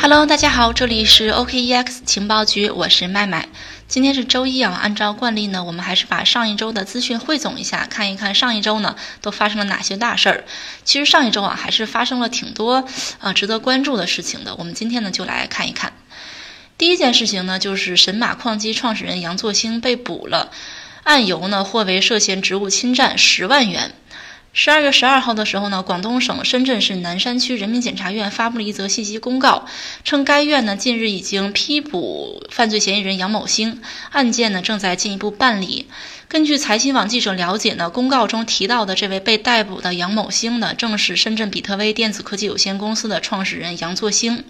Hello，大家好，这里是 OKEX 情报局，我是麦麦。今天是周一啊，按照惯例呢，我们还是把上一周的资讯汇总一下，看一看上一周呢都发生了哪些大事儿。其实上一周啊，还是发生了挺多啊值得关注的事情的。我们今天呢就来看一看。第一件事情呢，就是神马矿机创始人杨作兴被捕了，案由呢或为涉嫌职务侵占十万元。十二月十二号的时候呢，广东省深圳市南山区人民检察院发布了一则信息公告，称该院呢近日已经批捕犯罪嫌疑人杨某兴，案件呢正在进一步办理。根据财新网记者了解呢，公告中提到的这位被逮捕的杨某兴呢，正是深圳比特威电子科技有限公司的创始人杨作兴。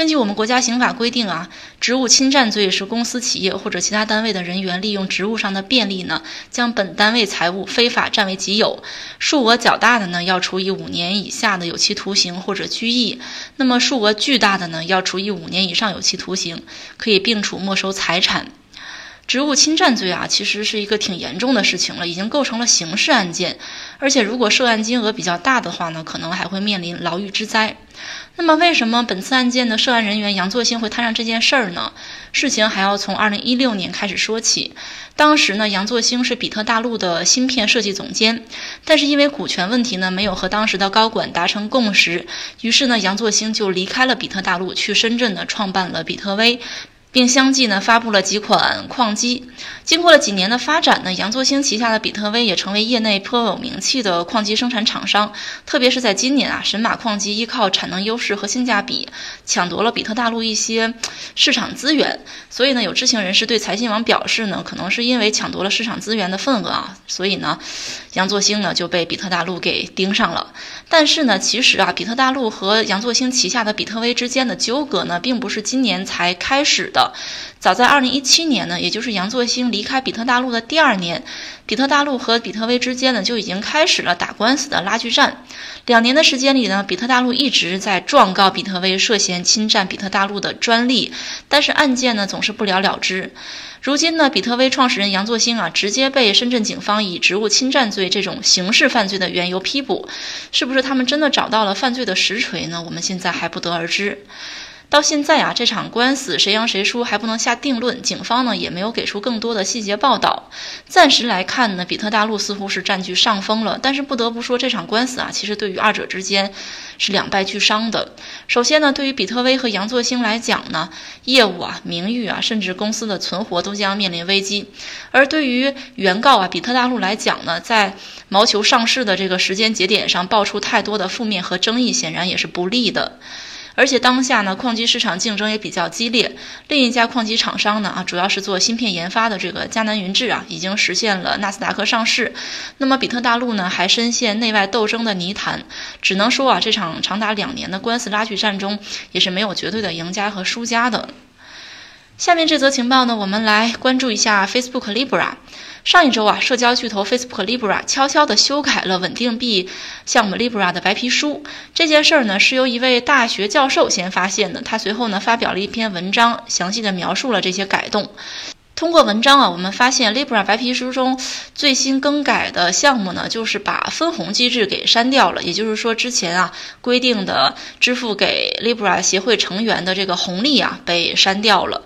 根据我们国家刑法规定啊，职务侵占罪是公司、企业或者其他单位的人员利用职务上的便利呢，将本单位财物非法占为己有，数额较大的呢，要处以五年以下的有期徒刑或者拘役；那么数额巨大的呢，要处以五年以上有期徒刑，可以并处没收财产。职务侵占罪啊，其实是一个挺严重的事情了，已经构成了刑事案件，而且如果涉案金额比较大的话呢，可能还会面临牢狱之灾。那么，为什么本次案件的涉案人员杨作兴会摊上这件事儿呢？事情还要从二零一六年开始说起。当时呢，杨作兴是比特大陆的芯片设计总监，但是因为股权问题呢，没有和当时的高管达成共识，于是呢，杨作兴就离开了比特大陆，去深圳呢创办了比特威。并相继呢发布了几款矿机。经过了几年的发展呢，杨作兴旗下的比特威也成为业内颇有名气的矿机生产厂商。特别是在今年啊，神马矿机依靠产能优势和性价比，抢夺了比特大陆一些市场资源。所以呢，有知情人士对财新网表示呢，可能是因为抢夺了市场资源的份额啊，所以呢，杨作兴呢就被比特大陆给盯上了。但是呢，其实啊，比特大陆和杨作兴旗下的比特威之间的纠葛呢，并不是今年才开始的。早在二零一七年呢，也就是杨作兴离开比特大陆的第二年，比特大陆和比特威之间呢就已经开始了打官司的拉锯战。两年的时间里呢，比特大陆一直在状告比特威涉嫌侵占比特大陆的专利，但是案件呢总是不了了之。如今呢，比特威创始人杨作兴啊，直接被深圳警方以职务侵占罪这种刑事犯罪的缘由批捕，是不是他们真的找到了犯罪的实锤呢？我们现在还不得而知。到现在啊，这场官司谁赢谁输还不能下定论，警方呢也没有给出更多的细节报道。暂时来看呢，比特大陆似乎是占据上风了。但是不得不说，这场官司啊，其实对于二者之间是两败俱伤的。首先呢，对于比特威和杨作兴来讲呢，业务啊、名誉啊，甚至公司的存活都将面临危机。而对于原告啊，比特大陆来讲呢，在谋求上市的这个时间节点上爆出太多的负面和争议，显然也是不利的。而且当下呢，矿机市场竞争也比较激烈。另一家矿机厂商呢，啊，主要是做芯片研发的这个迦南云智啊，已经实现了纳斯达克上市。那么比特大陆呢，还深陷内外斗争的泥潭。只能说啊，这场长达两年的官司拉锯战中，也是没有绝对的赢家和输家的。下面这则情报呢，我们来关注一下 Facebook Libra。上一周啊，社交巨头 Facebook Libra 悄悄地修改了稳定币项目 Libra 的白皮书。这件事儿呢，是由一位大学教授先发现的。他随后呢，发表了一篇文章，详细的描述了这些改动。通过文章啊，我们发现 Libra 白皮书中最新更改的项目呢，就是把分红机制给删掉了。也就是说，之前啊规定的支付给 Libra 协会成员的这个红利啊，被删掉了。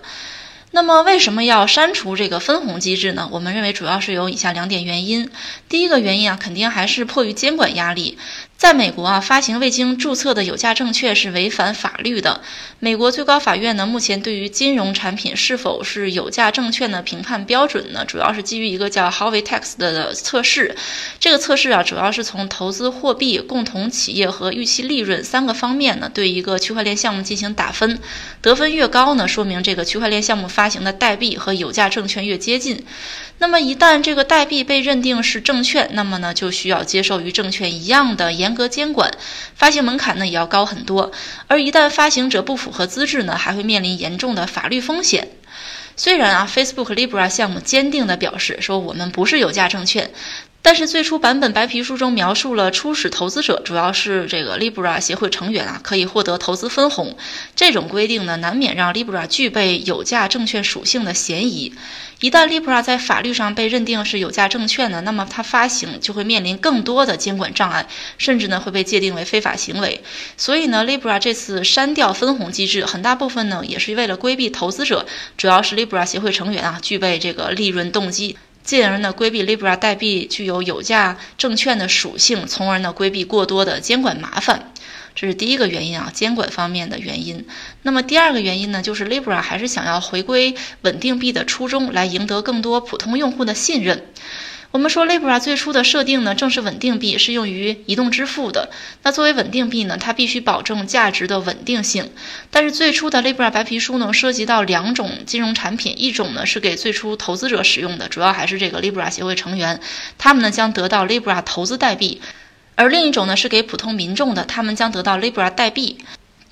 那么为什么要删除这个分红机制呢？我们认为主要是有以下两点原因。第一个原因啊，肯定还是迫于监管压力。在美国啊，发行未经注册的有价证券是违反法律的。美国最高法院呢，目前对于金融产品是否是有价证券的评判标准呢，主要是基于一个叫 Howey Test 的测试。这个测试啊，主要是从投资货币、共同企业和预期利润三个方面呢，对一个区块链项目进行打分。得分越高呢，说明这个区块链项目发发行的代币和有价证券越接近。那么一旦这个代币被认定是证券，那么呢就需要接受与证券一样的严格监管，发行门槛呢也要高很多。而一旦发行者不符合资质呢，还会面临严重的法律风险。虽然啊，Facebook Libra 项目坚定的表示说我们不是有价证券。但是最初版本白皮书中描述了初始投资者主要是这个 Libra 协会成员啊，可以获得投资分红。这种规定呢，难免让 Libra 具备有价证券属性的嫌疑。一旦 Libra 在法律上被认定是有价证券呢，那么它发行就会面临更多的监管障碍，甚至呢会被界定为非法行为。所以呢，Libra 这次删掉分红机制，很大部分呢也是为了规避投资者，主要是 Libra 协会成员啊具备这个利润动机。进而呢规避 Libra 代币具有有价证券的属性，从而呢规避过多的监管麻烦，这是第一个原因啊，监管方面的原因。那么第二个原因呢，就是 Libra 还是想要回归稳定币的初衷，来赢得更多普通用户的信任。我们说，Libra 最初的设定呢，正是稳定币，是用于移动支付的。那作为稳定币呢，它必须保证价值的稳定性。但是最初的 Libra 白皮书呢，涉及到两种金融产品，一种呢是给最初投资者使用的，主要还是这个 Libra 协会成员，他们呢将得到 Libra 投资代币；而另一种呢是给普通民众的，他们将得到 Libra 代币。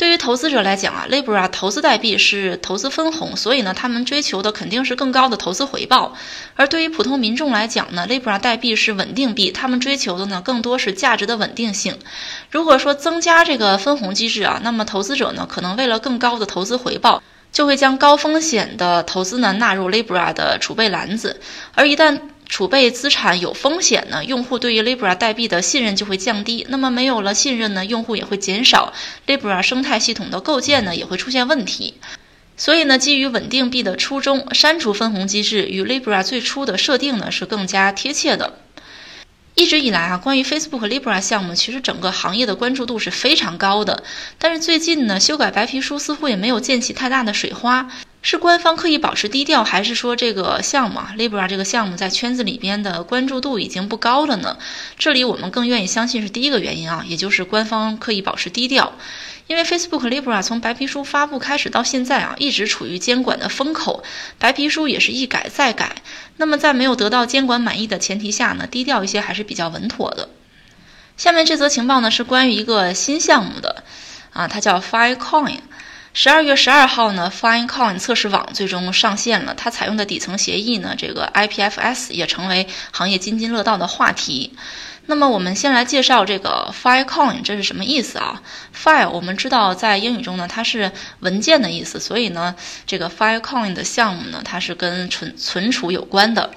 对于投资者来讲啊，Libra 投资代币是投资分红，所以呢，他们追求的肯定是更高的投资回报。而对于普通民众来讲呢，Libra 代币是稳定币，他们追求的呢更多是价值的稳定性。如果说增加这个分红机制啊，那么投资者呢可能为了更高的投资回报，就会将高风险的投资呢纳入 Libra 的储备篮子，而一旦储备资产有风险呢，用户对于 Libra 代币的信任就会降低。那么没有了信任呢，用户也会减少，Libra 生态系统的构建呢也会出现问题。所以呢，基于稳定币的初衷，删除分红机制与 Libra 最初的设定呢是更加贴切的。一直以来啊，关于 Facebook Libra 项目，其实整个行业的关注度是非常高的。但是最近呢，修改白皮书似乎也没有溅起太大的水花。是官方刻意保持低调，还是说这个项目啊 Libra 这个项目在圈子里边的关注度已经不高了呢？这里我们更愿意相信是第一个原因啊，也就是官方刻意保持低调。因为 Facebook Libra 从白皮书发布开始到现在啊，一直处于监管的风口，白皮书也是一改再改。那么在没有得到监管满意的前提下呢，低调一些还是比较稳妥的。下面这则情报呢是关于一个新项目的，啊，它叫 Filecoin。十二月十二号呢，Filecoin 测试网最终上线了。它采用的底层协议呢，这个 IPFS 也成为行业津津乐道的话题。那么我们先来介绍这个 Filecoin，这是什么意思啊？File 我们知道在英语中呢，它是文件的意思，所以呢，这个 Filecoin 的项目呢，它是跟存存储有关的。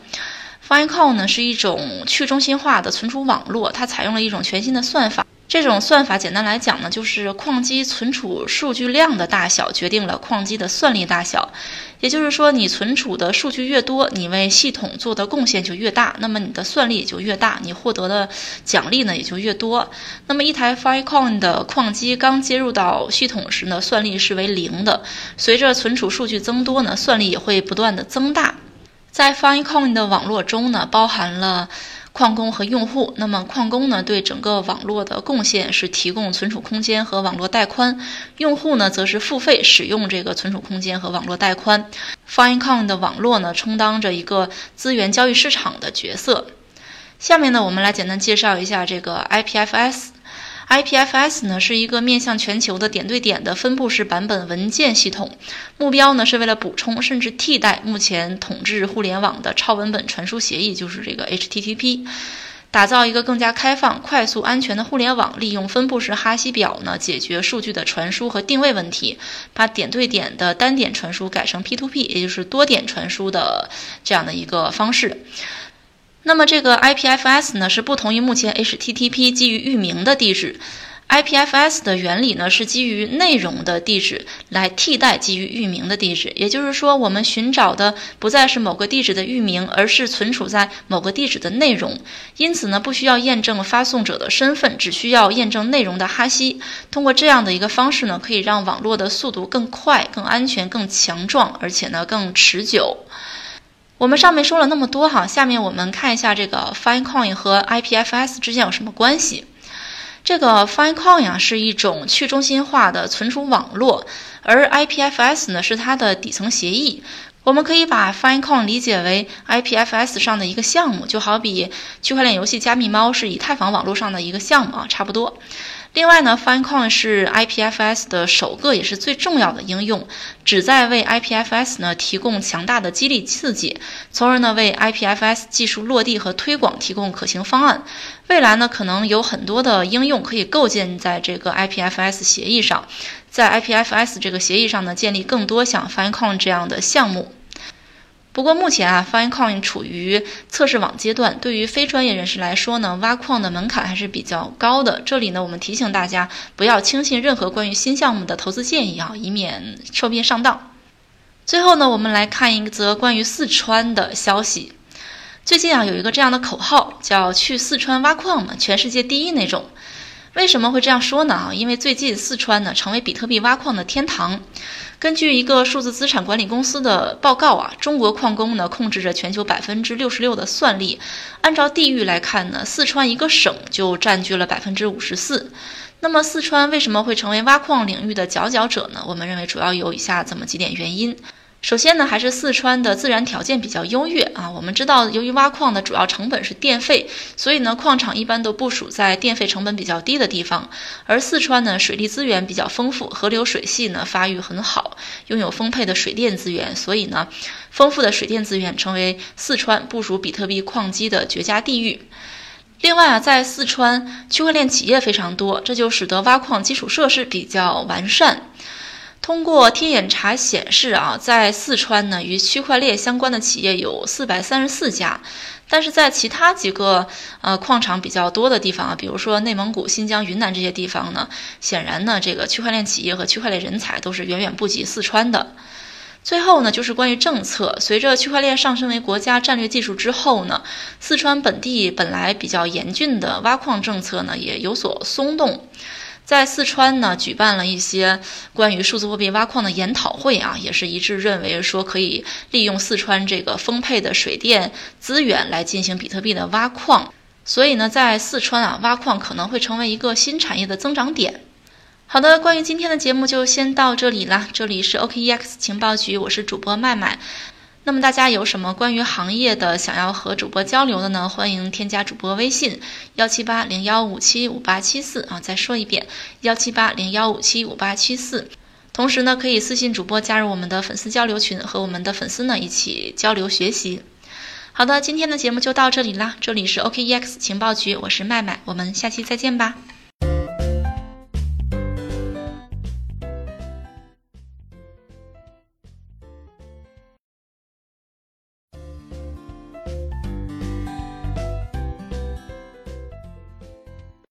Filecoin 呢是一种去中心化的存储网络，它采用了一种全新的算法。这种算法简单来讲呢，就是矿机存储数据量的大小决定了矿机的算力大小。也就是说，你存储的数据越多，你为系统做的贡献就越大，那么你的算力也就越大，你获得的奖励呢也就越多。那么一台 Filecoin 的矿机刚接入到系统时呢，算力是为零的。随着存储数据增多呢，算力也会不断的增大。在 Filecoin 的网络中呢，包含了。矿工和用户，那么矿工呢对整个网络的贡献是提供存储空间和网络带宽，用户呢则是付费使用这个存储空间和网络带宽。Filecoin 的网络呢充当着一个资源交易市场的角色。下面呢我们来简单介绍一下这个 IPFS。IPFS 呢是一个面向全球的点对点的分布式版本文件系统，目标呢是为了补充甚至替代目前统治互联网的超文本传输协议，就是这个 HTTP，打造一个更加开放、快速、安全的互联网，利用分布式哈希表呢解决数据的传输和定位问题，把点对点的单点传输改成 P2P，也就是多点传输的这样的一个方式。那么这个 IPFS 呢是不同于目前 HTTP 基于域名的地址，IPFS 的原理呢是基于内容的地址来替代基于域名的地址。也就是说，我们寻找的不再是某个地址的域名，而是存储在某个地址的内容。因此呢，不需要验证发送者的身份，只需要验证内容的哈希。通过这样的一个方式呢，可以让网络的速度更快、更安全、更强壮，而且呢更持久。我们上面说了那么多哈，下面我们看一下这个 FineCoin 和 IPFS 之间有什么关系。这个 FineCoin 啊是一种去中心化的存储网络，而 IPFS 呢是它的底层协议。我们可以把 FineCoin 理解为 IPFS 上的一个项目，就好比区块链游戏加密猫是以太坊网络上的一个项目啊，差不多。另外呢，FineCon 是 IPFS 的首个也是最重要的应用，旨在为 IPFS 呢提供强大的激励刺激，从而呢为 IPFS 技术落地和推广提供可行方案。未来呢可能有很多的应用可以构建在这个 IPFS 协议上，在 IPFS 这个协议上呢建立更多像 FineCon 这样的项目。不过目前啊，Finecoin 处于测试网阶段，对于非专业人士来说呢，挖矿的门槛还是比较高的。这里呢，我们提醒大家不要轻信任何关于新项目的投资建议啊，以免受骗上当。最后呢，我们来看一则关于四川的消息。最近啊，有一个这样的口号，叫“去四川挖矿嘛，全世界第一那种”。为什么会这样说呢？啊，因为最近四川呢成为比特币挖矿的天堂。根据一个数字资产管理公司的报告啊，中国矿工呢控制着全球百分之六十六的算力。按照地域来看呢，四川一个省就占据了百分之五十四。那么四川为什么会成为挖矿领域的佼佼者呢？我们认为主要有以下这么几点原因。首先呢，还是四川的自然条件比较优越啊。我们知道，由于挖矿的主要成本是电费，所以呢，矿场一般都部署在电费成本比较低的地方。而四川呢，水利资源比较丰富，河流水系呢发育很好，拥有丰沛的水电资源，所以呢，丰富的水电资源成为四川部署比特币矿机的绝佳地域。另外啊，在四川区块链企业非常多，这就使得挖矿基础设施比较完善。通过天眼查显示啊，在四川呢，与区块链相关的企业有四百三十四家，但是在其他几个呃矿场比较多的地方啊，比如说内蒙古、新疆、云南这些地方呢，显然呢，这个区块链企业和区块链人才都是远远不及四川的。最后呢，就是关于政策，随着区块链上升为国家战略技术之后呢，四川本地本来比较严峻的挖矿政策呢，也有所松动。在四川呢，举办了一些关于数字货币挖矿的研讨会啊，也是一致认为说可以利用四川这个丰沛的水电资源来进行比特币的挖矿。所以呢，在四川啊，挖矿可能会成为一个新产业的增长点。好的，关于今天的节目就先到这里啦。这里是 OKEX 情报局，我是主播麦麦。那么大家有什么关于行业的想要和主播交流的呢？欢迎添加主播微信幺七八零幺五七五八七四啊，再说一遍幺七八零幺五七五八七四。同时呢，可以私信主播加入我们的粉丝交流群，和我们的粉丝呢一起交流学习。好的，今天的节目就到这里啦，这里是 OKEX 情报局，我是麦麦，我们下期再见吧。